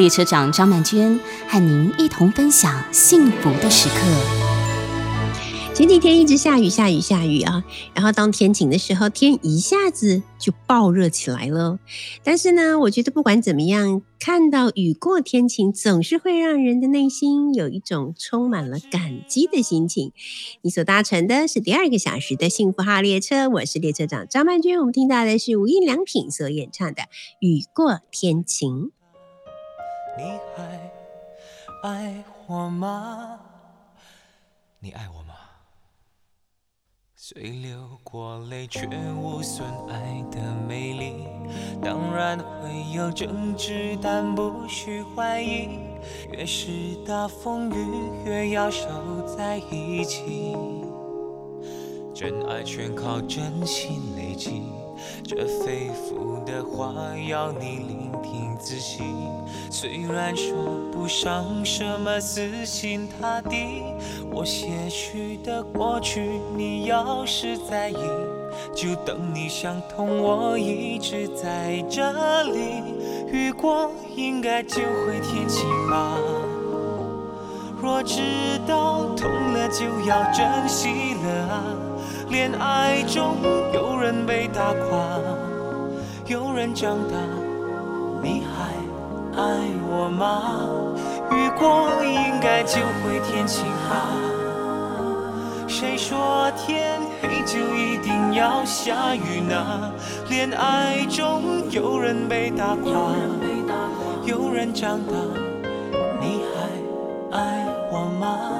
列车长张曼娟和您一同分享幸福的时刻。前几天一直下雨，下雨，下雨啊！然后当天晴的时候，天一下子就爆热起来了。但是呢，我觉得不管怎么样，看到雨过天晴，总是会让人的内心有一种充满了感激的心情。你所搭乘的是第二个小时的幸福号列车，我是列车长张曼娟。我们听到的是无印良品所演唱的《雨过天晴》。你还爱我吗？你爱我吗？虽流过泪，却无损爱的美丽。当然会有争执，但不需怀疑。越是大风雨，越要守在一起。真爱全靠真心累积。这肺腑的话要你聆听仔细，虽然说不上什么死心塌地，我些许的过去，你要是在意，就等你想通，我一直在这里。雨过应该就会天晴吧，若知道痛了就要珍惜了啊。恋爱中有人被打垮，有人长大，你还爱我吗？雨过应该就会天晴吧？谁说天黑就一定要下雨呢？恋爱中有人被打垮，有人长大，你还爱我吗？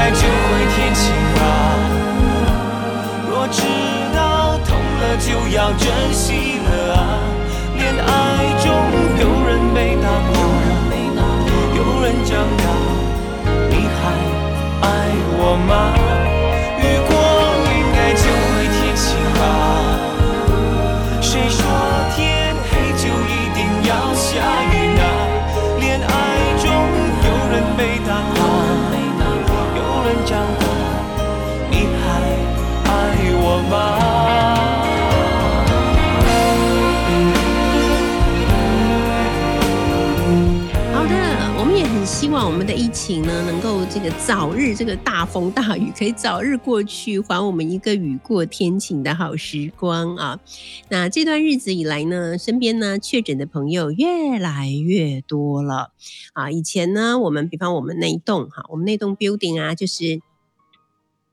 爱就会天晴吧。若知道痛了就要珍惜情呢，能够这个早日这个大风大雨可以早日过去，还我们一个雨过天晴的好时光啊！那这段日子以来呢，身边呢确诊的朋友越来越多了啊！以前呢，我们比方我们那一栋哈，我们那栋 building 啊，就是。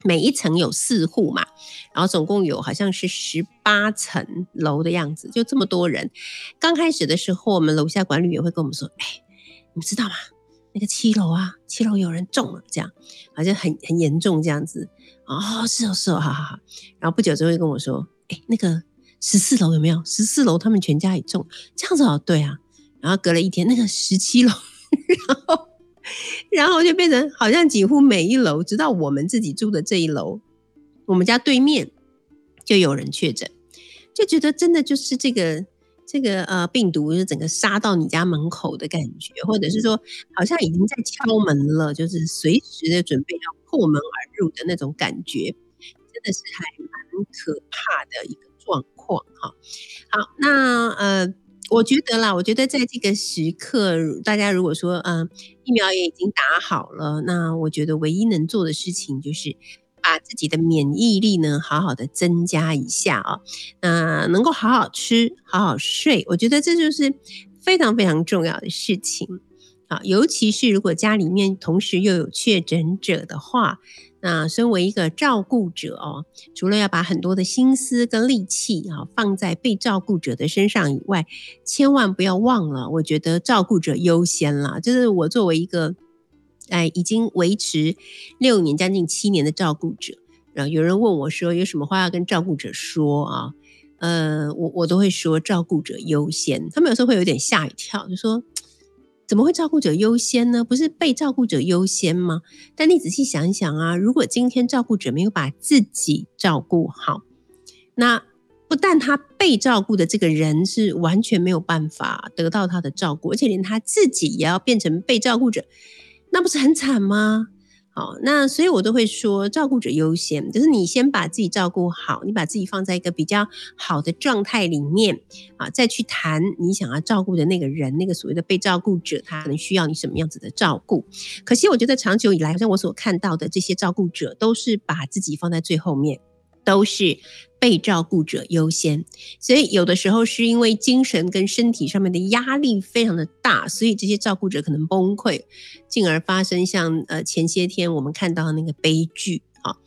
每一层有四户嘛，然后总共有好像是十八层楼的样子，就这么多人。刚开始的时候，我们楼下管理员会跟我们说：“哎，你们知道吗？那个七楼啊，七楼有人中了，这样好像很很严重这样子。”哦，是哦，是哦，好好好。然后不久之后就跟我说：“哎，那个十四楼有没有？十四楼他们全家也中，这样子哦，对啊。”然后隔了一天，那个十七楼，然后。然后就变成好像几乎每一楼，直到我们自己住的这一楼，我们家对面就有人确诊，就觉得真的就是这个这个呃病毒就整个杀到你家门口的感觉，或者是说好像已经在敲门了，就是随时的准备要破门而入的那种感觉，真的是还蛮可怕的一个状况哈。好，那呃。我觉得啦，我觉得在这个时刻，大家如果说，嗯，疫苗也已经打好了，那我觉得唯一能做的事情就是把自己的免疫力呢好好的增加一下啊，那能够好好吃，好好睡，我觉得这就是非常非常重要的事情啊，尤其是如果家里面同时又有确诊者的话。那身为一个照顾者哦，除了要把很多的心思跟力气啊放在被照顾者的身上以外，千万不要忘了，我觉得照顾者优先了。就是我作为一个哎已经维持六年将近七年的照顾者，然后有人问我说有什么话要跟照顾者说啊？呃，我我都会说照顾者优先。他们有时候会有点吓一跳，就说。怎么会照顾者优先呢？不是被照顾者优先吗？但你仔细想一想啊，如果今天照顾者没有把自己照顾好，那不但他被照顾的这个人是完全没有办法得到他的照顾，而且连他自己也要变成被照顾者，那不是很惨吗？好，那所以我都会说，照顾者优先，就是你先把自己照顾好，你把自己放在一个比较好的状态里面啊，再去谈你想要照顾的那个人，那个所谓的被照顾者，他可能需要你什么样子的照顾。可惜我觉得长久以来，好像我所看到的这些照顾者，都是把自己放在最后面。都是被照顾者优先，所以有的时候是因为精神跟身体上面的压力非常的大，所以这些照顾者可能崩溃，进而发生像呃前些天我们看到的那个悲剧啊。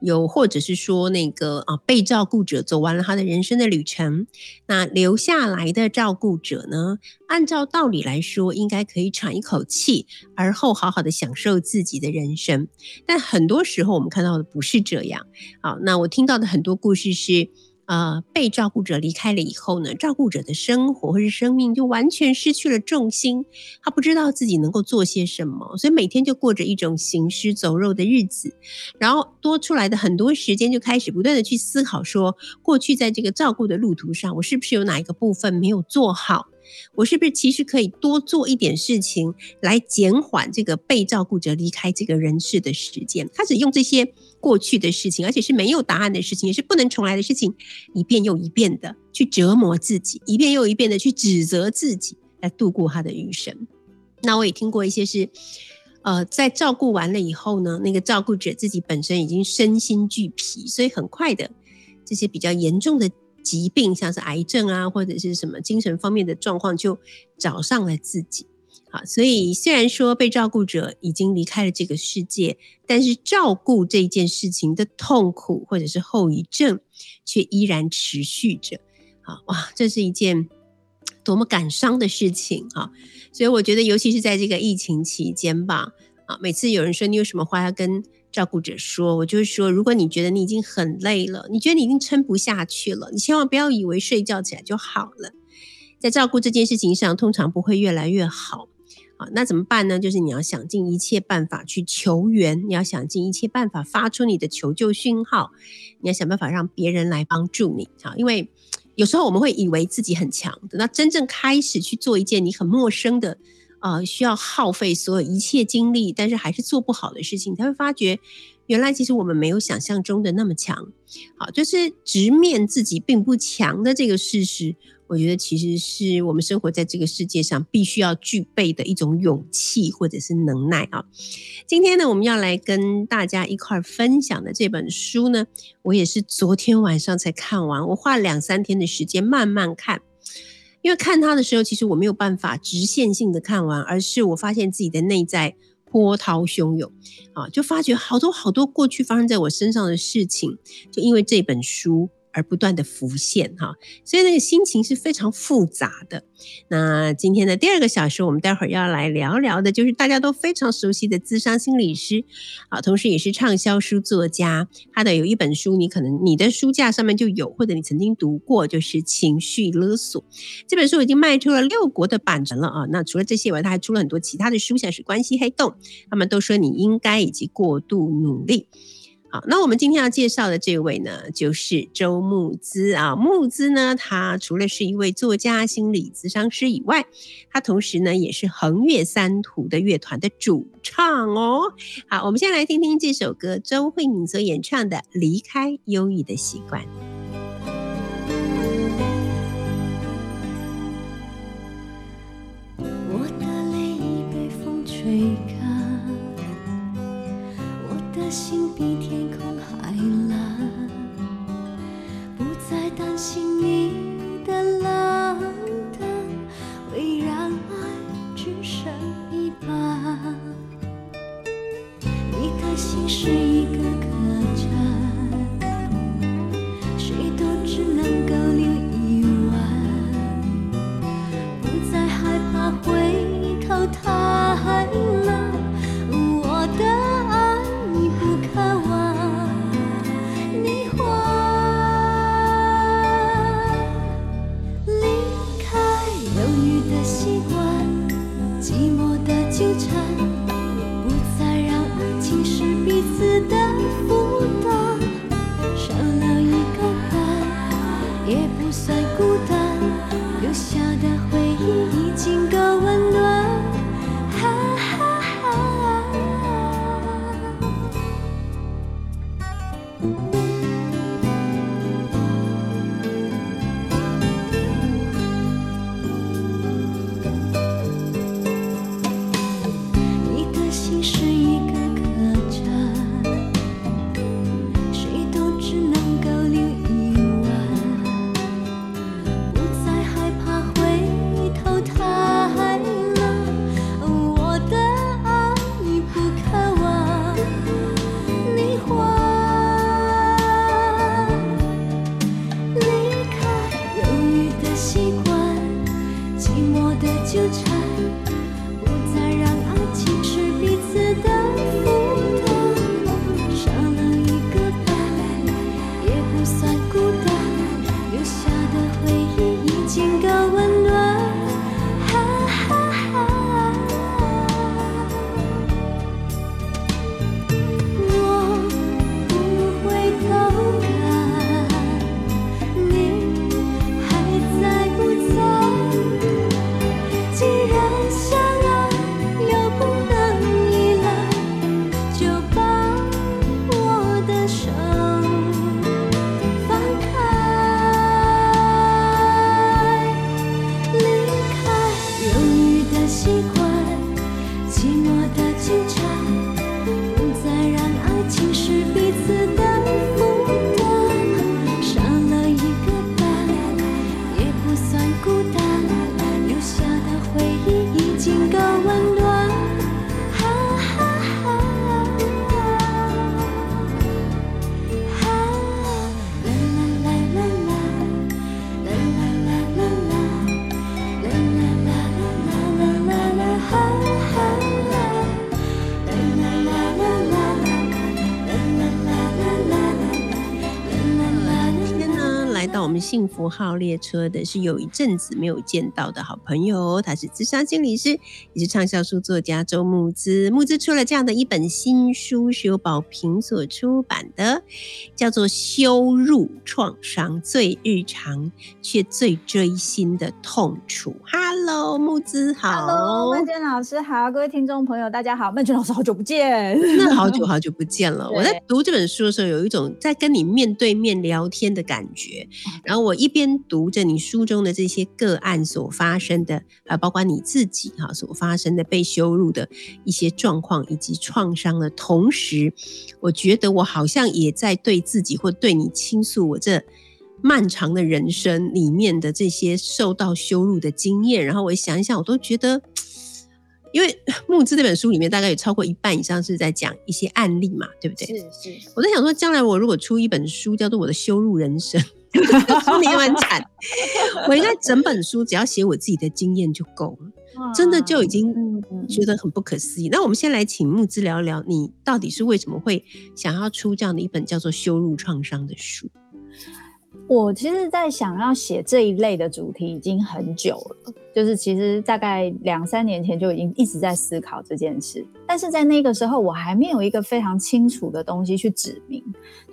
有，或者是说那个啊，被照顾者走完了他的人生的旅程，那留下来的照顾者呢？按照道理来说，应该可以喘一口气，而后好好的享受自己的人生。但很多时候我们看到的不是这样。好，那我听到的很多故事是。呃，被照顾者离开了以后呢，照顾者的生活或是生命就完全失去了重心，他不知道自己能够做些什么，所以每天就过着一种行尸走肉的日子，然后多出来的很多时间就开始不断的去思考，说过去在这个照顾的路途上，我是不是有哪一个部分没有做好？我是不是其实可以多做一点事情，来减缓这个被照顾者离开这个人世的时间？开始用这些过去的事情，而且是没有答案的事情，也是不能重来的事情，一遍又一遍的去折磨自己，一遍又一遍的去指责自己，来度过他的余生。那我也听过一些是，呃，在照顾完了以后呢，那个照顾者自己本身已经身心俱疲，所以很快的这些比较严重的。疾病像是癌症啊，或者是什么精神方面的状况，就找上了自己。好，所以虽然说被照顾者已经离开了这个世界，但是照顾这件事情的痛苦或者是后遗症，却依然持续着。啊哇，这是一件多么感伤的事情啊！所以我觉得，尤其是在这个疫情期间吧，啊，每次有人说你有什么话要跟。照顾者说：“我就是说，如果你觉得你已经很累了，你觉得你已经撑不下去了，你千万不要以为睡觉起来就好了。在照顾这件事情上，通常不会越来越好。啊，那怎么办呢？就是你要想尽一切办法去求援，你要想尽一切办法发出你的求救讯号，你要想办法让别人来帮助你。啊，因为有时候我们会以为自己很强，等到真正开始去做一件你很陌生的。”啊，需要耗费所有一切精力，但是还是做不好的事情，才会发觉原来其实我们没有想象中的那么强。好，就是直面自己并不强的这个事实，我觉得其实是我们生活在这个世界上必须要具备的一种勇气或者是能耐啊。今天呢，我们要来跟大家一块分享的这本书呢，我也是昨天晚上才看完，我花了两三天的时间慢慢看。因为看他的时候，其实我没有办法直线性的看完，而是我发现自己的内在波涛汹涌，啊，就发觉好多好多过去发生在我身上的事情，就因为这本书。而不断的浮现哈，所以那个心情是非常复杂的。那今天的第二个小时，我们待会儿要来聊聊的，就是大家都非常熟悉的资商心理师啊，同时也是畅销书作家。他的有一本书，你可能你的书架上面就有，或者你曾经读过，就是《情绪勒索》这本书已经卖出了六国的版权了啊。那除了这些以外，他还出了很多其他的书，像是《关系黑洞》，他们都说你应该以及过度努力。好，那我们今天要介绍的这位呢，就是周慕姿啊。慕姿呢，他除了是一位作家、心理咨商师以外，他同时呢也是横越三途的乐团的主唱哦。好，我们先来听听这首歌，周慧敏所演唱的《离开忧郁的习惯》。我的泪已被风吹。心比天空还蓝。不再担心你的冷淡会让爱只剩一半你的心是一个幸福号列车的是有一阵子没有见到的好朋友，他是智商心理师，也是畅销书作家周木之。木之出了这样的一本新书，是由宝瓶所出版的，叫做《羞辱创伤最日常却最锥心的痛楚》。Hello，木之好 Hello，曼娟老师好，各位听众朋友大家好，曼娟老师好久不见，那好久好久不见了。我在读这本书的时候，有一种在跟你面对面聊天的感觉。然后我一边读着你书中的这些个案所发生的，啊，包括你自己哈所发生的被羞辱的一些状况以及创伤的同时，我觉得我好像也在对自己或对你倾诉我这。漫长的人生里面的这些受到羞辱的经验，然后我想一想，我都觉得，因为 木之这本书里面大概有超过一半以上是在讲一些案例嘛，对不对？是是，我在想说，将来我如果出一本书叫做《我的羞辱人生》，书里很惨，我应该整本书只要写我自己的经验就够了，真的就已经觉得很不可思议。那我们先来请木之聊聊，你到底是为什么会想要出这样的一本叫做《羞辱创伤》的书？我其实，在想要写这一类的主题已经很久了，就是其实大概两三年前就已经一直在思考这件事，但是在那个时候我还没有一个非常清楚的东西去指明，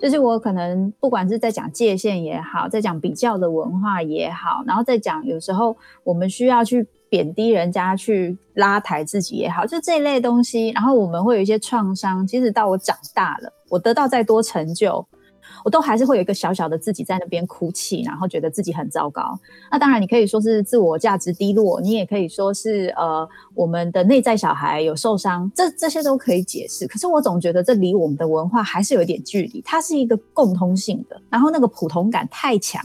就是我可能不管是在讲界限也好，在讲比较的文化也好，然后再讲有时候我们需要去贬低人家去拉抬自己也好，就这一类东西，然后我们会有一些创伤，即使到我长大了，我得到再多成就。我都还是会有一个小小的自己在那边哭泣，然后觉得自己很糟糕。那当然，你可以说是自我价值低落，你也可以说是呃我们的内在小孩有受伤，这这些都可以解释。可是我总觉得这离我们的文化还是有一点距离，它是一个共通性的，然后那个普通感太强。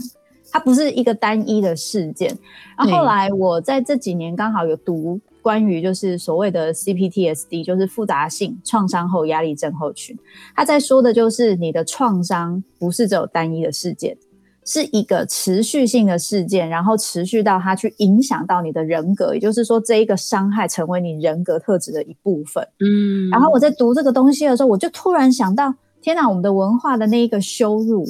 它不是一个单一的事件。然后后来我在这几年刚好有读关于就是所谓的 CPTSD，就是复杂性创伤后压力症候群。他在说的就是你的创伤不是只有单一的事件，是一个持续性的事件，然后持续到它去影响到你的人格，也就是说这一个伤害成为你人格特质的一部分。嗯，然后我在读这个东西的时候，我就突然想到，天哪，我们的文化的那一个羞辱。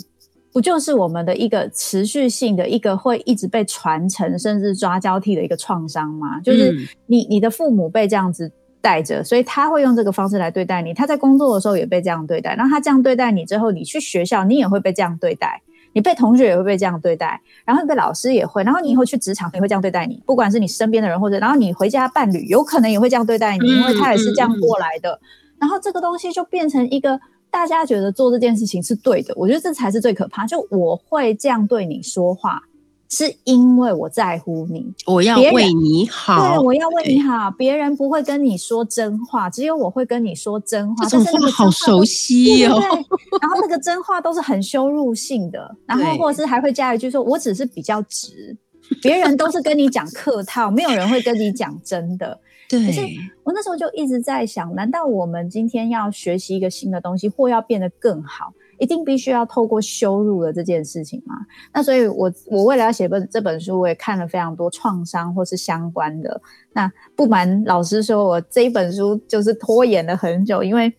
不就是我们的一个持续性的一个会一直被传承，甚至抓交替的一个创伤吗？就是你你的父母被这样子带着，所以他会用这个方式来对待你。他在工作的时候也被这样对待，然后他这样对待你之后，你去学校你也会被这样对待，你被同学也会被这样对待，然后被老师也会，然后你以后去职场也会这样对待你，不管是你身边的人或者，然后你回家伴侣有可能也会这样对待你，因为他也是这样过来的。然后这个东西就变成一个。大家觉得做这件事情是对的，我觉得这才是最可怕。就我会这样对你说话，是因为我在乎你，我要为你好，对，我要为你好。别人不会跟你说真话，只有我会跟你说真话。这种话好熟悉哦。然后那个真话都是很羞辱性的，然后或者是还会加一句说：“我只是比较直。”别人都是跟你讲客套，没有人会跟你讲真的。对，可是我那时候就一直在想，难道我们今天要学习一个新的东西，或要变得更好，一定必须要透过羞辱的这件事情吗？那所以，我我为了要写本这本书，我也看了非常多创伤或是相关的。那不瞒老师说，我这一本书就是拖延了很久，因为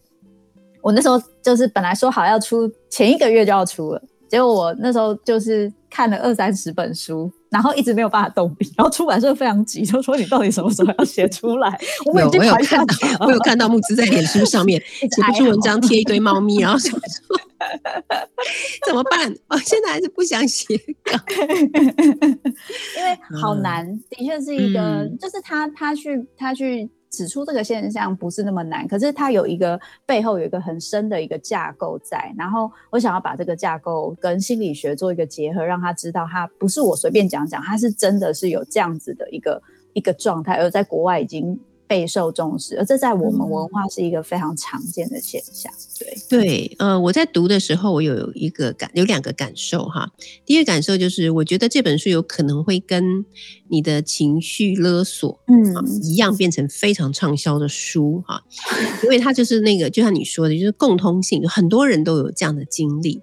我那时候就是本来说好要出，前一个月就要出了，结果我那时候就是看了二三十本书。然后一直没有办法动笔，然后出版社非常急，就说你到底什么时候要写出来？我有我有看到，我有看到木子在脸书上面 写不出文章，贴一堆猫咪，然后说怎么办？我现在还是不想写稿，因为好难，的确是一个，就是他他去他去。指出这个现象不是那么难，可是它有一个背后有一个很深的一个架构在，然后我想要把这个架构跟心理学做一个结合，让他知道他不是我随便讲讲，他是真的是有这样子的一个一个状态，而在国外已经。备受重视，而这在我们文化是一个非常常见的现象。对对，呃，我在读的时候，我有一个感，有两个感受哈。第一个感受就是，我觉得这本书有可能会跟你的情绪勒索，嗯，一样变成非常畅销的书哈，因为它就是那个，就像你说的，就是共通性，很多人都有这样的经历。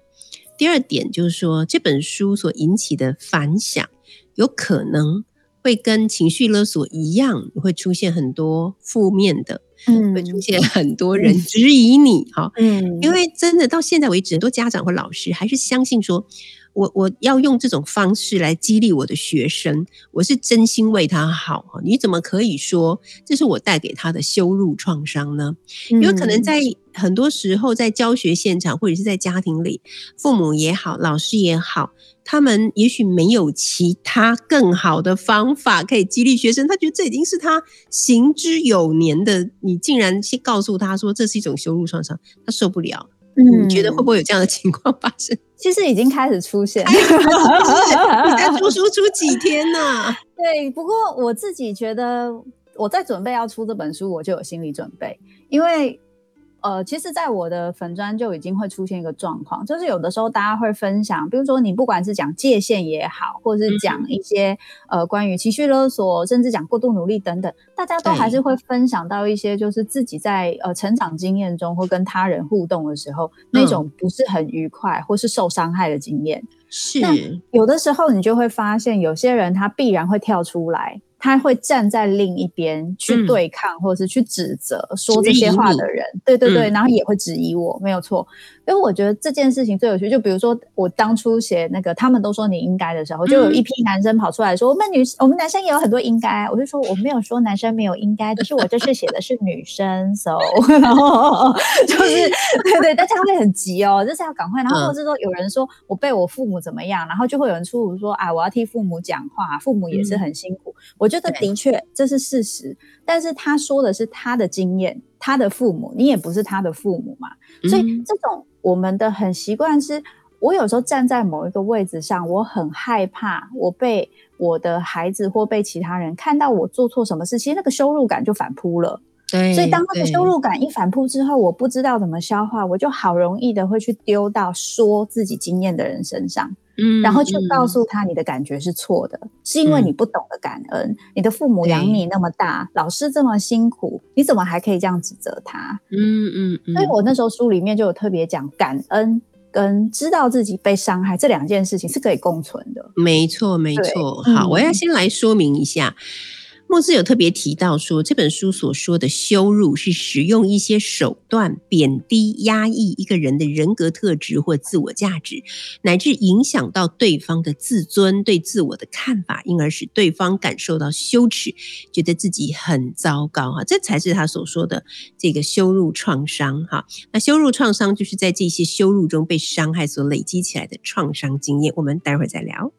第二点就是说，这本书所引起的反响，有可能。会跟情绪勒索一样，会出现很多负面的，嗯，会出现很多人质疑你，哈，嗯，因为真的到现在为止，很多家长或老师还是相信说，我我要用这种方式来激励我的学生，我是真心为他好，你怎么可以说这是我带给他的羞辱创伤呢？因为可能在很多时候，在教学现场或者是在家庭里，父母也好，老师也好。他们也许没有其他更好的方法可以激励学生，他觉得这已经是他行之有年的。你竟然去告诉他说这是一种羞辱创伤，他受不了。嗯，你觉得会不会有这样的情况发生？其实已经开始出现。你才出书出几天呢？对，不过我自己觉得我在准备要出这本书，我就有心理准备，因为。呃，其实，在我的粉砖就已经会出现一个状况，就是有的时候大家会分享，比如说你不管是讲界限也好，或者是讲一些呃关于情绪勒索，甚至讲过度努力等等，大家都还是会分享到一些就是自己在呃成长经验中或跟他人互动的时候那种不是很愉快或是受伤害的经验。是，有的时候你就会发现，有些人他必然会跳出来。他会站在另一边去对抗，或者是去指责说这些话的人，对对对，然后也会质疑我，没有错。因为我觉得这件事情最有趣，就比如说我当初写那个他们都说你应该的时候，就有一批男生跑出来说，我们女我们男生也有很多应该，我就说我没有说男生没有应该，只是我这是写的是女生，so 然后就是 对对，大家会很急哦，就是要赶快，然后或者是说有人说我被我父母怎么样，然后就会有人出说啊，我要替父母讲话，父母也是很辛苦，我觉得的确这是事实，但是他说的是他的经验，他的父母，你也不是他的父母嘛，所以这种。我们的很习惯是，我有时候站在某一个位置上，我很害怕我被我的孩子或被其他人看到我做错什么事，其实那个羞辱感就反扑了。对，所以当那个羞辱感一反扑之后，我不知道怎么消化，我就好容易的会去丢到说自己经验的人身上。嗯然后就告诉他你的感觉是错的，是因为你不懂得感恩。你的父母养你那么大，老师这么辛苦，你怎么还可以这样指责他？嗯嗯嗯，所以我那时候书里面就有特别讲，感恩跟知道自己被伤害这两件事情是可以共存的。没错，没对错。嗯好，我要先来说明一下。墨兹有特别提到说，这本书所说的羞辱是使用一些手段贬低、压抑一个人的人格特质或自我价值，乃至影响到对方的自尊、对自我的看法，因而使对方感受到羞耻，觉得自己很糟糕哈，这才是他所说的这个羞辱创伤哈。那羞辱创伤就是在这些羞辱中被伤害所累积起来的创伤经验，我们待会儿再聊。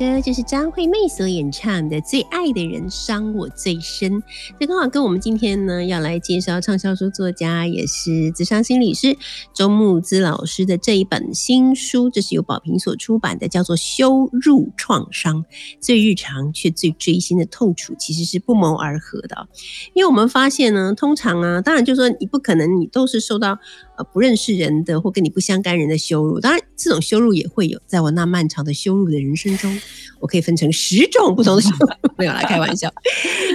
歌就是张惠妹所演唱的《最爱的人伤我最深》，这刚好跟我们今天呢要来介绍畅销书作家，也是智商心理师周木之老师的这一本新书，这是由宝瓶所出版的，叫做《羞辱创伤：最日常却最锥心的痛楚》，其实是不谋而合的、因为我们发现呢，通常啊，当然就说你不可能你都是受到呃不认识人的或跟你不相干人的羞辱，当然这种羞辱也会有，在我那漫长的羞辱的人生中，我可以分成十种不同的 羞辱，没有啦，开玩笑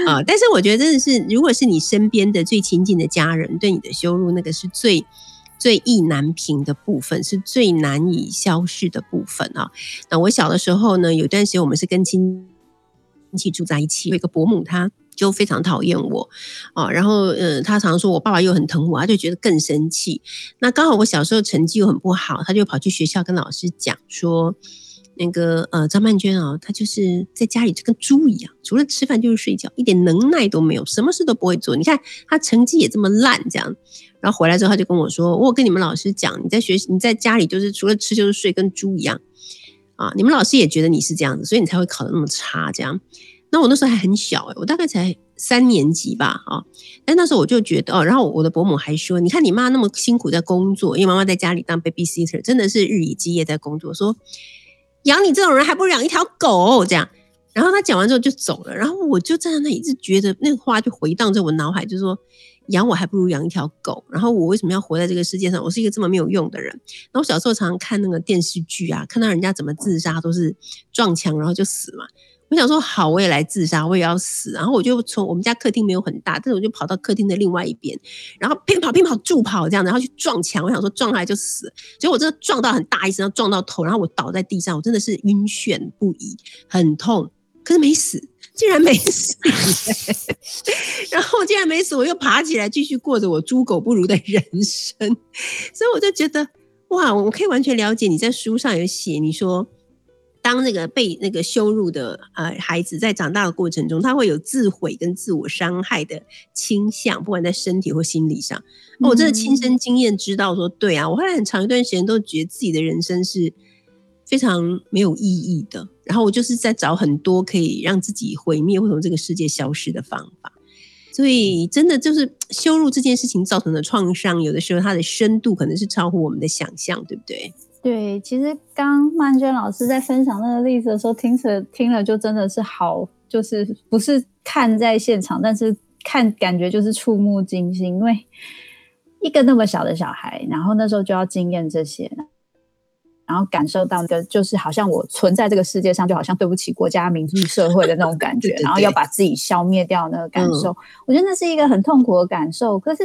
啊。但是我觉得真的是，如果是你身边的最亲近的家人对你的羞辱，那个是最。最意难平的部分是最难以消逝的部分啊。那我小的时候呢，有段时间我们是跟亲戚住在一起，有一个伯母她就非常讨厌我啊，然后呃，她常说我爸爸又很疼我，她就觉得更生气。那刚好我小时候成绩又很不好，她就跑去学校跟老师讲说。那个呃，张曼娟啊，她就是在家里就跟猪一样，除了吃饭就是睡觉，一点能耐都没有，什么事都不会做。你看她成绩也这么烂，这样。然后回来之后，她就跟我说：“我跟你们老师讲，你在学你在家里就是除了吃就是睡，跟猪一样啊。你们老师也觉得你是这样子，所以你才会考得那么差。这样。那我那时候还很小、欸，我大概才三年级吧，啊。但那时候我就觉得哦，然后我的伯母还说：你看你妈那么辛苦在工作，因为妈妈在家里当 babysitter，真的是日以继夜在工作，说。”养你这种人还不如养一条狗这样。然后他讲完之后就走了，然后我就站在那里一直觉得那个话就回荡在我脑海，就是说养我还不如养一条狗。然后我为什么要活在这个世界上？我是一个这么没有用的人。然后小时候常常看那个电视剧啊，看到人家怎么自杀都是撞墙然后就死嘛。我想说好，我也来自杀，我也要死。然后我就从我们家客厅没有很大，但是我就跑到客厅的另外一边，然后边跑边跑助跑这样，然后去撞墙。我想说撞下来就死，结果我真的撞到很大一声，撞到头，然后我倒在地上，我真的是晕眩不已，很痛，可是没死，竟然没死。然后竟然没死，我又爬起来继续过着我猪狗不如的人生，所以我就觉得。哇，我可以完全了解你在书上有写，你说当那个被那个羞辱的呃孩子在长大的过程中，他会有自毁跟自我伤害的倾向，不管在身体或心理上。哦我真的亲身经验知道说，对啊，我后来很长一段时间都觉得自己的人生是非常没有意义的，然后我就是在找很多可以让自己毁灭或从这个世界消失的方法。所以，真的就是羞辱这件事情造成的创伤，有的时候它的深度可能是超乎我们的想象，对不对？对，其实刚曼娟老师在分享那个例子的时候，听着听了就真的是好，就是不是看在现场，但是看感觉就是触目惊心，因为一个那么小的小孩，然后那时候就要经验这些，然后感受到的就是好像我存在这个世界上，就好像对不起国家、民族、社会的那种感觉，对对对然后要把自己消灭掉那个感受，我觉得那是一个很痛苦的感受。可是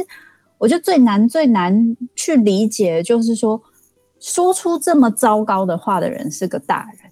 我觉得最难最难去理解，就是说说出这么糟糕的话的人是个大人。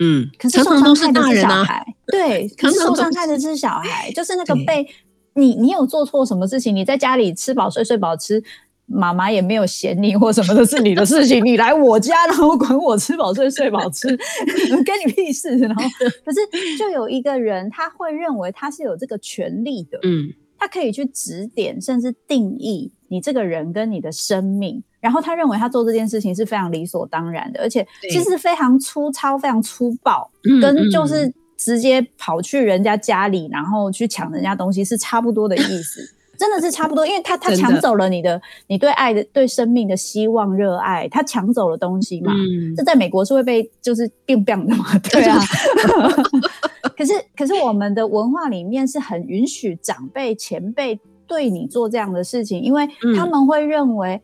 嗯，可是受伤害的是小孩，对，可是受伤害的是小孩，就是那个被你你有做错什么事情，你在家里吃饱睡睡饱吃，妈妈也没有嫌你或什么的是你的事情，你来我家然后管我吃饱睡睡饱吃，跟你屁事。然后。可是就有一个人他会认为他是有这个权利的，嗯，他可以去指点甚至定义你这个人跟你的生命，然后他认为他做这件事情是非常理所当然的，而且其实非常粗糙、非常粗暴，嗯跟就是直接跑去人家家里，然后去抢人家东西是差不多的意思。真的是差不多，因为他 他抢走了你的你对爱的对生命的希望热爱，他抢走了东西嘛，嗯这在美国是会被就是变变的嘛，对啊。可是可是我们的文化里面是很允许长辈前辈对你做这样的事情，因为嗯。他们会认为，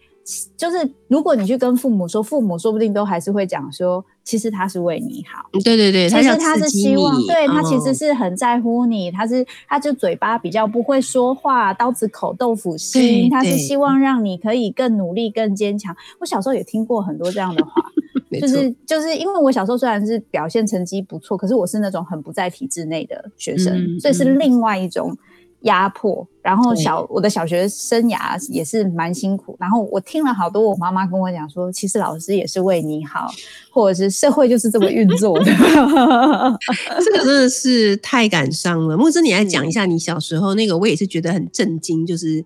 就是如果你去跟父母说，父母说不定都还是会讲说，其实他是为你好。对对对，要其实他是希望，你对他其实哦是很在乎你，他是他就嘴巴比较不会说话，刀子口豆腐对心，他是希望让你可以更努力、更坚强。我小时候也听过很多这样的话，就是就是因为我小时候虽然是表现成绩不错，可是我是那种很不在体制内的学生，嗯所以是嗯另外一种压迫。然后小我的小学生涯也是蛮辛苦，然后我听了好多我妈妈跟我讲说，其实老师也是为你好，或者是社会就是这么运作的。这个真的是太感伤了。木之，你来讲一下你小时候那个，我也是觉得很震惊，就是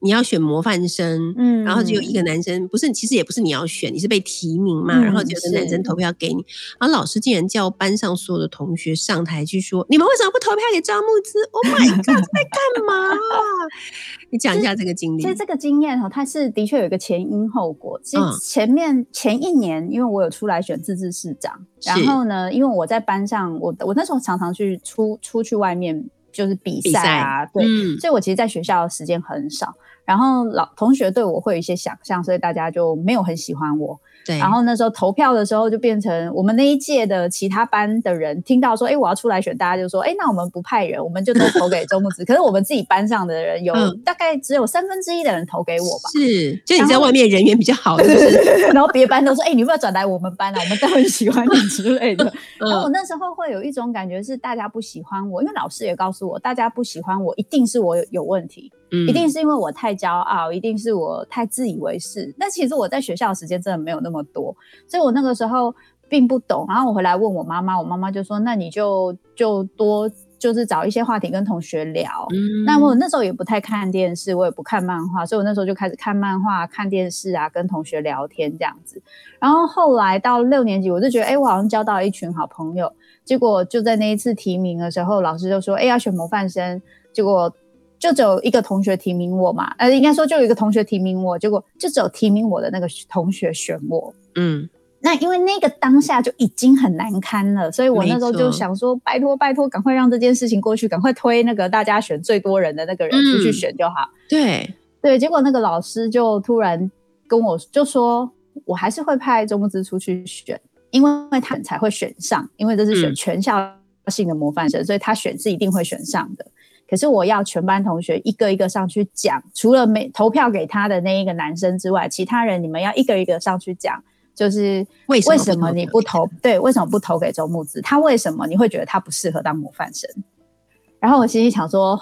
你要选模范生，嗯然后只有一个男生，不是，其实也不是你要选，你是被提名嘛，嗯然后只有个男生投票给你，然后老师竟然叫班上所有的同学上台去说，你们为什么不投票给张木之？Oh my god，在干嘛？你讲一下这个经历其实。这个经验哈，它是的确有一个前因后果。其实嗯前面、前一年，因为我有出来选自治市长，然后呢，因为我在班上，我我那时候常常去出出去外面就是比比赛啊，对，嗯所以我其实在学校的时间很少。然后老同学对我会有一些想象，所以大家就没有很喜欢我。对，然后那时候投票的时候，就变成我们那一届的其他班的人听到说，哎，我要出来选，大家就说，哎，那我们不派人，我们就都投给周木子。可是我们自己班上的人有、嗯大概只有三分之一的人投给我吧。是，就你在外面人缘比较好，是不是？然后别班都说：“哎、你要不要转来我们班啊？我们都很喜欢你 之类的。”然后我嗯，那时候会有一种感觉是大家不喜欢我，因为老师也告诉我，大家不喜欢我，一定是我有有问题，嗯一定是因为我太骄傲，一定是我太自以为是。但其实我在学校的时间真的没有那么多，所以我那个时候并不懂。然后我回来问我妈妈，我妈妈就说：“那你就就多就是找一些话题跟同学聊。嗯那我那时候也不太看电视，我也不看漫画，所以我那时候就开始看漫画、看电视啊，跟同学聊天这样子。然后后来到六年级，我就觉得，哎，我好像交到了一群好朋友。结果就在那一次提名的时候，老师就说，哎，要选模范生。结果就只有一个同学提名我嘛，呃，应该说就有一个同学提名我，结果就只有提名我的那个同学选我。嗯，那因为那个当下就已经很难堪了，所以我那时候就想说，拜托拜托，赶快让这件事情过去，赶快推那个大家选最多人的那个人出去嗯选就好。对，对，结果那个老师就突然跟我就说，我还是会派周木之出去选，因为他才会选上，因为这是选嗯全校性的模范生，所以他选是一定会选上的。可是我要全班同学一个一个上去讲，除了没投票给他的那一个男生之外，其他人你们要一个一个上去讲，就是为什么为什么你不投？对，为什么不投给周木子？他为什么你会觉得他不适合当模范生？然后我心里想说，哦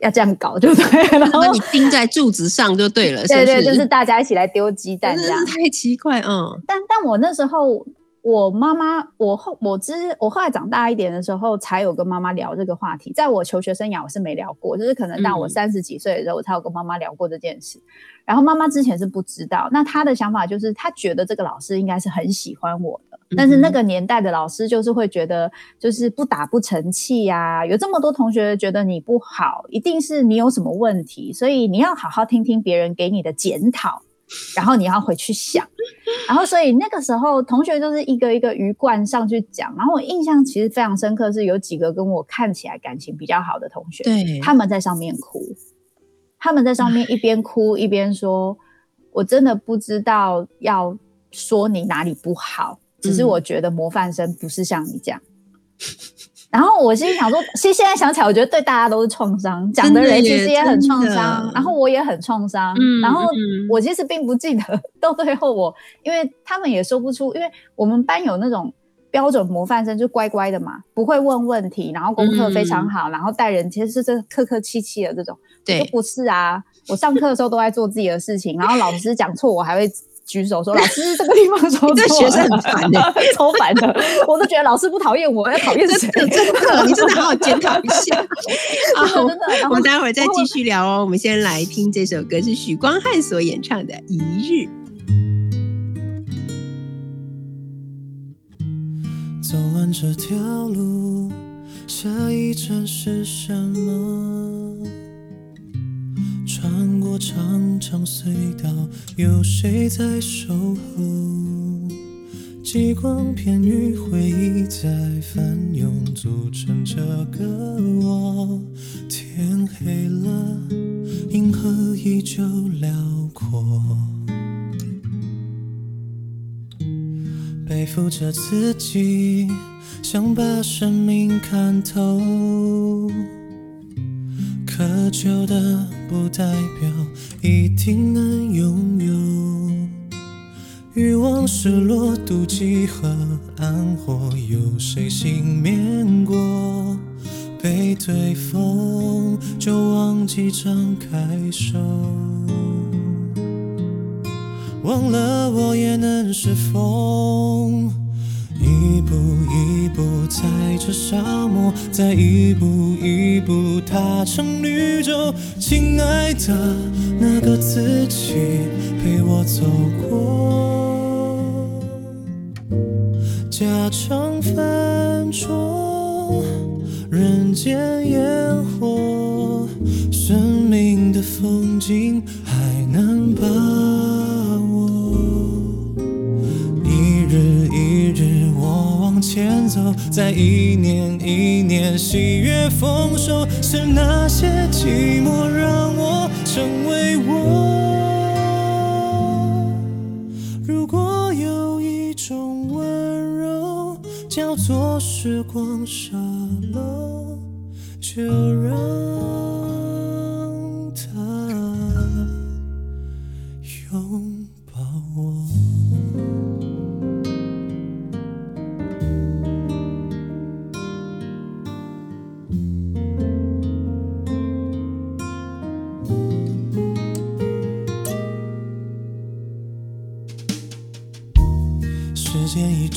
要这样搞就对了。然后把你钉在柱子上就对了，对对，就是大家一起来丢鸡蛋这样。太奇怪，嗯，但但我那时候，我妈妈，我后我之我后来长大一点的时候，才有跟妈妈聊这个话题。在我求学生涯，我是没聊过，就是可能到我嗯三十几岁的时候，我才有跟妈妈聊过这件事。然后妈妈之前是不知道，那她的想法就是，她觉得这个老师应该是很喜欢我的，但是那个年代的老师就是会觉得，就是不打不成器呀、有这么多同学觉得你不好，一定是你有什么问题，所以你要好好听听别人给你的检讨。然后你要回去想，然后所以那个时候同学就是一个一个鱼贯上去讲，然后我印象其实非常深刻，是有几个跟我看起来感情比较好的同学，对，他们在上面哭，他们在上面一边哭一边说：“我真的不知道要说你哪里不好，只是嗯我觉得模范生不是像你这样。”然后我心里想说，其实现在想起来，我觉得对大家都是创伤，讲的人其实也很创伤，然后我也很创伤，嗯然后嗯。我其实并不记得 到最后我，因为他们也说不出，因为我们班有那种标准模范生，就乖乖的嘛，不会问问题，然后功课非常好，然后待人其实是这客客气气的这种，我对。就不是啊，我上课的时候都在做自己的事情，然后老师讲错，我还会。举手说：“老师，这个地方说错了。”这学生很烦欸 超烦的。我都觉得老师不讨厌我，要讨厌谁？真的你真的好好检讨一下。好，真的我们待会儿再继续聊哦。我们先来听这首歌，是许光汉所演唱的《一日》。走完这条路，下一站是什么？长隧道，有谁在守候？极光片与回忆在翻涌，组成这个我。天黑了，银河依旧辽阔。背负着自己，想把生命看透。渴求的不代表一定能拥有。欲望、失落、妒忌和暗火，有谁幸免过？被对风，就忘记张开手。忘了我也能是风，一步一步踩着沙漠，再一步一步踏成绿洲。亲爱的，那个自己陪我走过，家常饭桌，人间烟火，生命的风景还能把前走，在一年一年喜悦丰收，是那些寂寞让我成为我。如果有一种温柔叫做时光沙漏，就让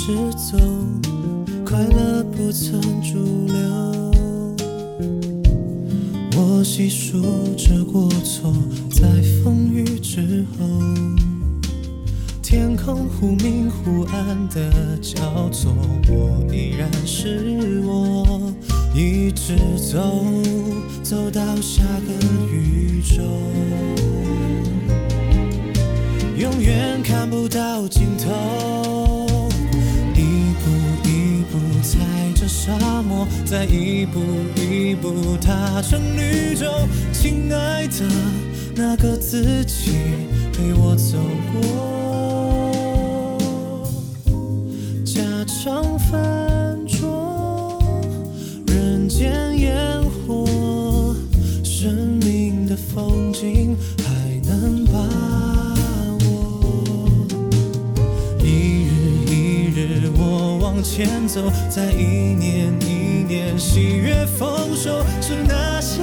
一直走，快乐不曾驻留。我细数着过错，在风雨之后，天空忽明忽暗的交错，我依然是我，一直走，走到下个宇宙。永远看不到尽头。沙漠，再一步一步踏成绿洲。亲爱的，那个自己陪我走过。家常饭桌，人间走，在一年一年喜悦丰收，是那些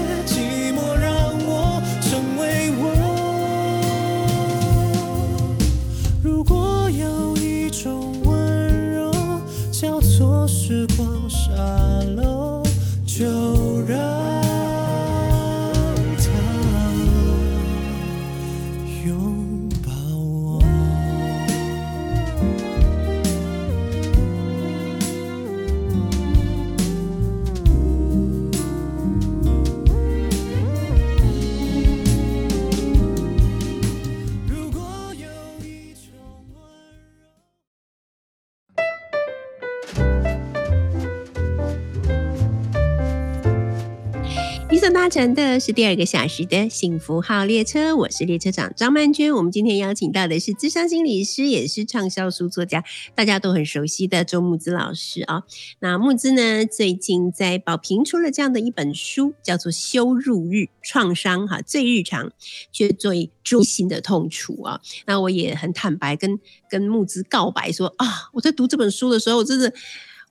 的是第二个小时的幸福号列车，我是列车长张曼娟。我们今天邀请到的是智商心理师，也是畅销书作家，大家都很熟悉的周木子老师啊。那木子呢，最近在宝瓶出了这样的一本书，叫做《羞辱日创伤》哈，最日常却最中心的痛楚啊。那我也很坦白跟跟木子告白说啊，我在读这本书的时候，我真的。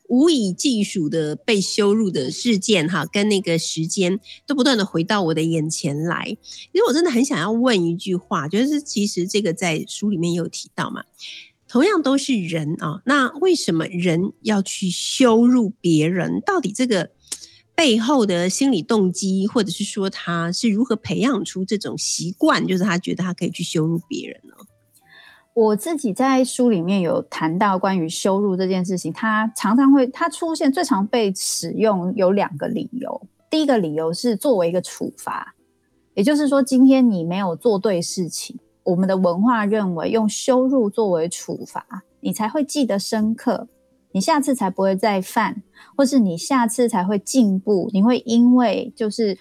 无以计数的被羞辱的事件，哈，跟那个时间都不断的回到我的眼前来。其实我真的很想要问一句话，就是其实这个在书里面也有提到嘛，同样都是人啊，那为什么人要去羞辱别人？到底这个背后的心理动机，或者是说他是如何培养出这种习惯，就是他觉得他可以去羞辱别人呢？我自己在书里面有谈到关于羞辱这件事情，它常常会它出现最常被使用有两个理由。第一个理由是作为一个处罚，也就是说今天你没有做对事情，我们的文化认为用羞辱作为处罚，你才会记得深刻，你下次才不会再犯，或是你下次才会进步，你会因为就是。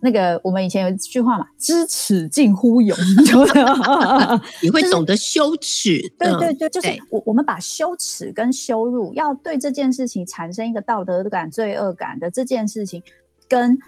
那个，我们以前有一句话嘛，“知耻近乎勇”，你会懂得羞耻。对对对，就是我我们把羞耻跟羞辱，要对这件事情产生一个道德感、罪恶感的这件事情，跟。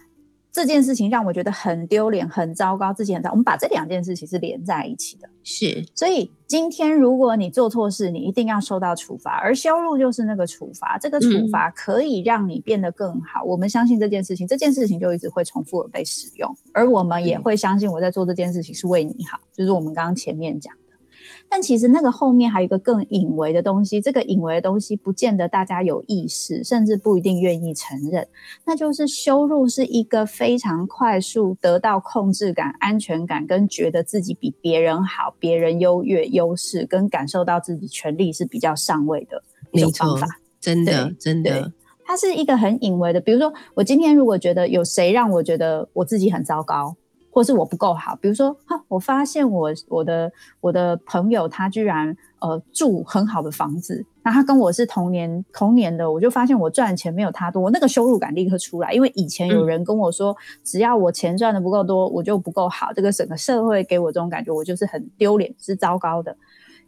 这件事情让我觉得很丢脸、很糟糕，自己很糟。我们把这两件事情是连在一起的，是。所以今天如果你做错事，你一定要受到处罚，而羞辱就是那个处罚。这个处罚可以让你变得更好。我们相信这件事情，这件事情就一直会重复的被使用，而我们也会相信我在做这件事情是为你好，就是我们刚刚前面讲。但其实那个后面还有一个更隐微的东西，这个隐微的东西不见得大家有意识，甚至不一定愿意承认。那就是羞辱是一个非常快速得到控制感、安全感，跟觉得自己比别人好、别人优越、优势，跟感受到自己权利是比较上位的一种方法。真的，真的，它是一个很隐微的。比如说，我今天如果觉得有谁让我觉得我自己很糟糕。或是我不够好，比如说，哈，我发现我我的我的朋友他居然呃住很好的房子，那他跟我是同年同年的，我就发现我赚钱没有他多，那个羞辱感立刻出来，因为以前有人跟我说，只要我钱赚的不够多，我就不够好，这个整个社会给我这种感觉，我就是很丢脸，是糟糕的。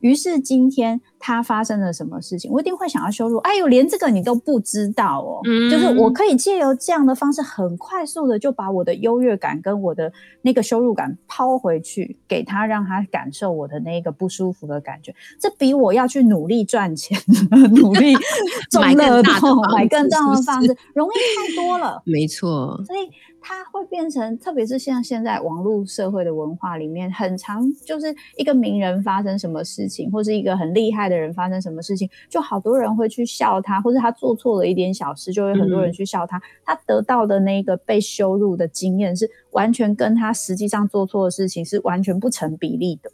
于是今天他发生了什么事情，我一定会想要羞辱。哎呦，连这个你都不知道哦！就是我可以借由这样的方式，很快速的就把我的优越感跟我的那个羞辱感抛回去，给他，让他感受我的那个不舒服的感觉。这比我要去努力赚钱、努力 买更大的买更大的房子容易太多了。没错，所以。它会变成，特别是像现在网络社会的文化里面，很常就是一个名人发生什么事情，或是一个很厉害的人发生什么事情，就好多人会去笑他，或者他做错了一点小事，就会很多人去笑他。他得到的那个被羞辱的经验，是完全跟他实际上做错的事情是完全不成比例的。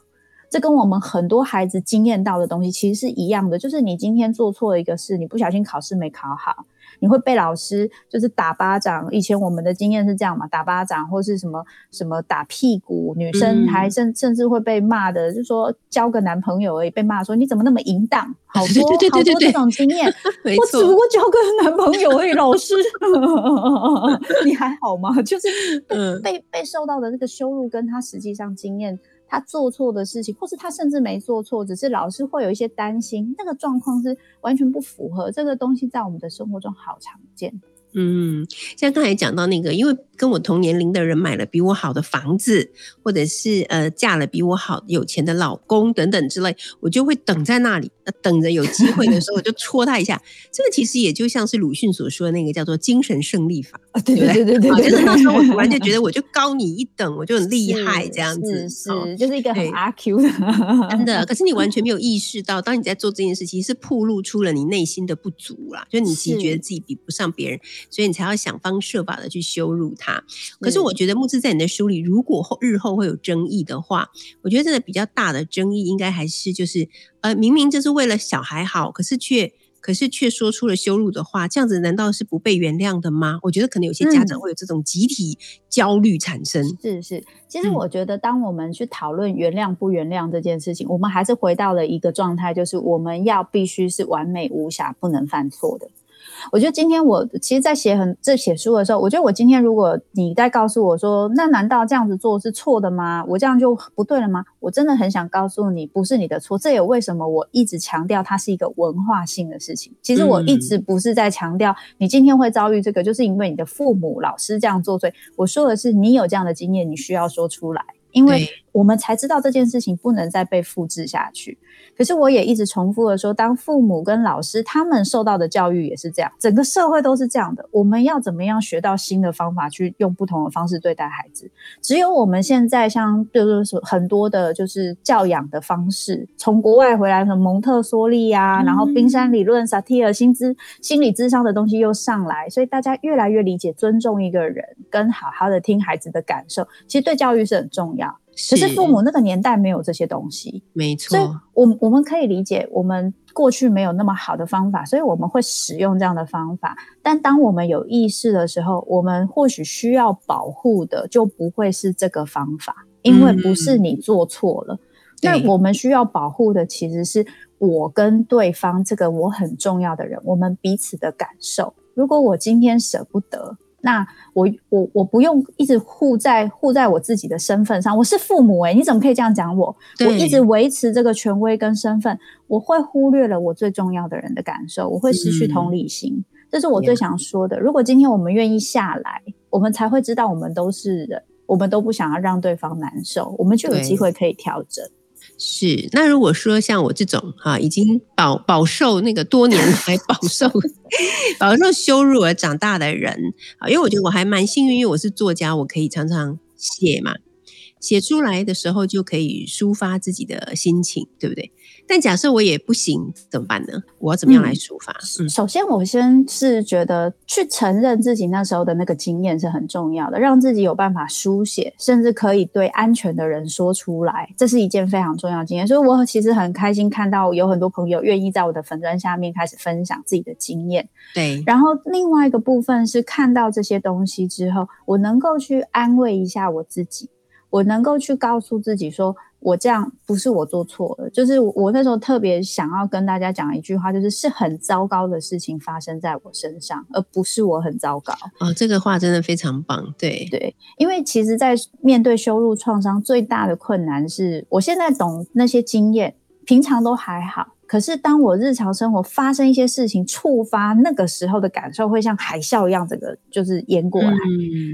这跟我们很多孩子经验到的东西其实是一样的，就是你今天做错了一个事，你不小心考试没考好。你会被老师就是打巴掌，以前我们的经验是这样嘛，打巴掌或是什么什么打屁股，女生还甚甚至会被骂的，就说交个男朋友而已，被骂说你怎么那么淫荡，好多好多这种经验，我只不过交个男朋友而已，老师，你还好吗？就是被被受到的这个羞辱，跟他实际上经验。他做错的事情，或是他甚至没做错，只是老师会有一些担心，那个状况是完全不符合这个东西，在我们的生活中好常见。嗯，像刚才讲到那个，因为跟我同年龄的人买了比我好的房子，或者是呃嫁了比我好有钱的老公等等之类，我就会等在那里，等着有机会的时候我就戳他一下。这个其实也就像是鲁迅所说的那个叫做精神胜利法，对对对对对，就是那时候我突然就觉得我就高你一等，我就很厉害这样子，是就是一个很阿 Q 的，真的。可是你完全没有意识到，当你在做这件事，其实是暴露出了你内心的不足啦，就你其实觉得自己比不上别人。所以你才要想方设法的去羞辱他。可是我觉得木之在你的书里，如果后日后会有争议的话，我觉得真的比较大的争议应该还是就是，呃，明明就是为了小孩好，可是却可是却说出了羞辱的话，这样子难道是不被原谅的吗？我觉得可能有些家长会有这种集体焦虑产生。是是，其实我觉得当我们去讨论原谅不原谅这件事情，我们还是回到了一个状态，就是我们要必须是完美无瑕、不能犯错的。我觉得今天我其实，在写很这写书的时候，我觉得我今天如果你在告诉我说，那难道这样子做是错的吗？我这样就不对了吗？我真的很想告诉你，不是你的错。这也为什么我一直强调它是一个文化性的事情。其实我一直不是在强调你今天会遭遇这个，就是因为你的父母、老师这样做。所以我说的是，你有这样的经验，你需要说出来。因为我们才知道这件事情不能再被复制下去。可是我也一直重复的说，当父母跟老师他们受到的教育也是这样，整个社会都是这样的。我们要怎么样学到新的方法，去用不同的方式对待孩子？只有我们现在像就是说很多的，就是教养的方式，从国外回来的蒙特梭利呀，然后冰山理论、萨提尔心智心理智商的东西又上来，所以大家越来越理解尊重一个人，跟好好的听孩子的感受，其实对教育是很重要。可是父母那个年代没有这些东西，没错。所以，我我们可以理解，我们过去没有那么好的方法，所以我们会使用这样的方法。但当我们有意识的时候，我们或许需要保护的就不会是这个方法，因为不是你做错了。那我们需要保护的其实是我跟对方这个我很重要的人，我们彼此的感受。如果我今天舍不得。那我我我不用一直护在护在我自己的身份上，我是父母哎，你怎么可以这样讲我？我一直维持这个权威跟身份，我会忽略了我最重要的人的感受，我会失去同理心，这是我最想说的。如果今天我们愿意下来，我们才会知道我们都是人，我们都不想要让对方难受，我们就有机会可以调整。是，那如果说像我这种哈，已经饱饱受那个多年来 饱受饱受羞辱而长大的人啊，因为我觉得我还蛮幸运，因为我是作家，我可以常常写嘛。写出来的时候就可以抒发自己的心情，对不对？但假设我也不行，怎么办呢？我要怎么样来抒发？嗯，首先我先是觉得去承认自己那时候的那个经验是很重要的，让自己有办法书写，甚至可以对安全的人说出来，这是一件非常重要的经验。所以我其实很开心看到有很多朋友愿意在我的粉砖下面开始分享自己的经验。对，然后另外一个部分是看到这些东西之后，我能够去安慰一下我自己。我能够去告诉自己说，我这样不是我做错了，就是我那时候特别想要跟大家讲一句话，就是是很糟糕的事情发生在我身上，而不是我很糟糕。哦，这个话真的非常棒，对对，因为其实，在面对羞辱创伤，最大的困难是我现在懂那些经验，平常都还好。可是，当我日常生活发生一些事情，触发那个时候的感受，会像海啸一样，整个就是淹过来。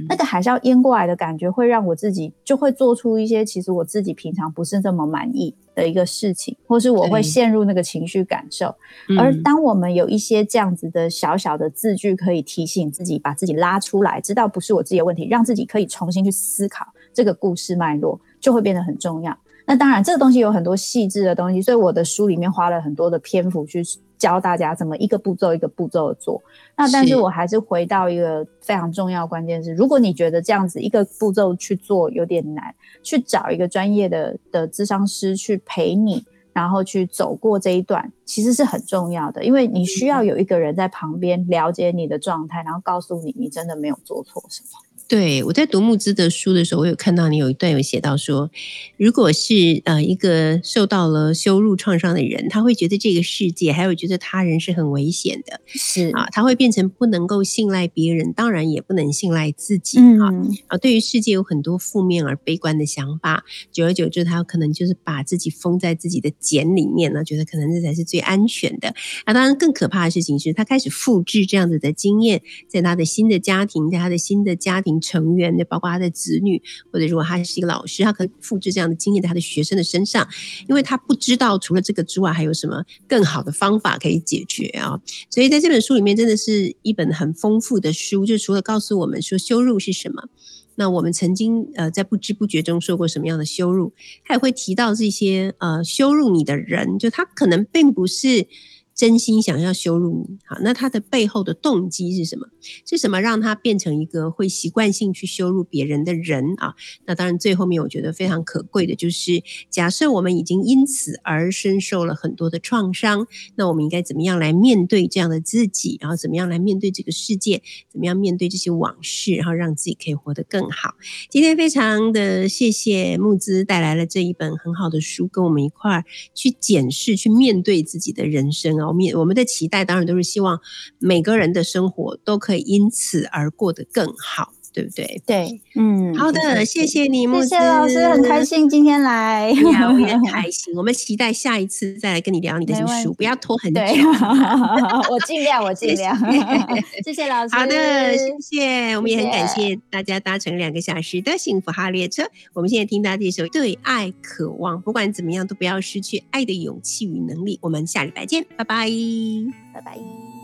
那个海啸淹过来的感觉，会让我自己就会做出一些其实我自己平常不是这么满意的一个事情，或是我会陷入那个情绪感受。而当我们有一些这样子的小小的字句，可以提醒自己，把自己拉出来，知道不是我自己的问题，让自己可以重新去思考这个故事脉络，就会变得很重要。那当然，这个东西有很多细致的东西，所以我的书里面花了很多的篇幅去教大家怎么一个步骤一个步骤的做。那但是我还是回到一个非常重要关键是，如果你觉得这样子一个步骤去做有点难，去找一个专业的的智商师去陪你，然后去走过这一段，其实是很重要的，因为你需要有一个人在旁边了解你的状态，然后告诉你你真的没有做错什么。对，我在读木之的书的时候，我有看到你有一段有写到说，如果是呃一个受到了羞辱创伤的人，他会觉得这个世界还有觉得他人是很危险的，是啊，他会变成不能够信赖别人，当然也不能信赖自己啊啊，对于世界有很多负面而悲观的想法，久而久之，他可能就是把自己封在自己的茧里面呢，觉得可能这才是最安全的。那当然更可怕的事情是他开始复制这样子的经验，在他的新的家庭，在他的新的家庭。成员的，包括他的子女，或者如果他是一个老师，他可以复制这样的经验在他的学生的身上，因为他不知道除了这个之外还有什么更好的方法可以解决啊。所以在这本书里面，真的是一本很丰富的书，就除了告诉我们说羞辱是什么，那我们曾经呃在不知不觉中受过什么样的羞辱，他也会提到这些呃羞辱你的人，就他可能并不是。真心想要羞辱你，好，那他的背后的动机是什么？是什么让他变成一个会习惯性去羞辱别人的人啊？那当然，最后面我觉得非常可贵的就是，假设我们已经因此而深受了很多的创伤，那我们应该怎么样来面对这样的自己？然后怎么样来面对这个世界？怎么样面对这些往事？然后让自己可以活得更好？今天非常的谢谢木子带来了这一本很好的书，跟我们一块儿去检视、去面对自己的人生哦。我们也我们的期待当然都是希望每个人的生活都可以因此而过得更好，对不对？对，嗯，好的，谢谢你，谢谢老师，很开。心今天来。呀，我也很 开心。我们期待下一次再来跟你聊你的新书，不要拖很久。我尽量，我尽量。谢谢老师。好的，谢谢。我们也很感谢谢大家搭乘两个小时的幸福号列车。我们现在听到这首《对爱渴望》，不管怎么样，都不要失去爱的勇气与能力。我们下礼拜见，拜拜。拜拜。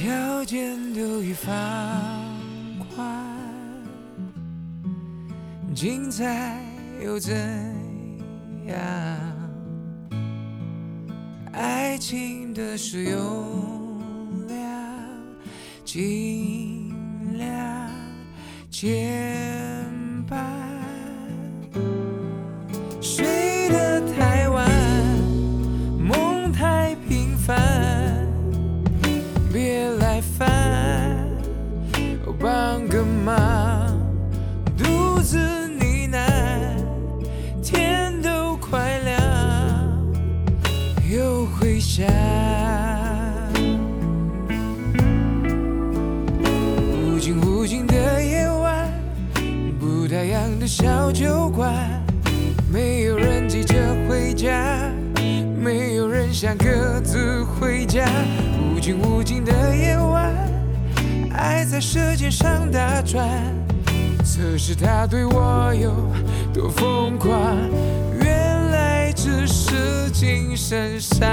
条件都已放宽，精彩又怎样？爱情的使用量，尽量减半。睡帮个忙，独自呢喃，天都快亮，又回想。无尽无尽的夜晚，不打烊的小酒馆，没有人急着回家。没有人想各自回家。无尽无尽的夜晚，爱在舌尖上打转，测试他对我有多疯狂。原来只是精神上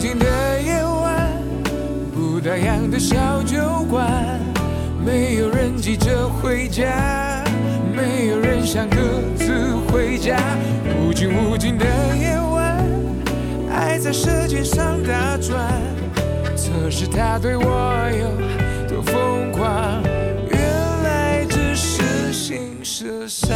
无尽的夜晚，不打烊的小酒馆，没有人急着回家，没有人想各自回家。无尽无尽的夜晚，爱在舌尖上打转，测试他对我有多疯狂。原来只是心事上。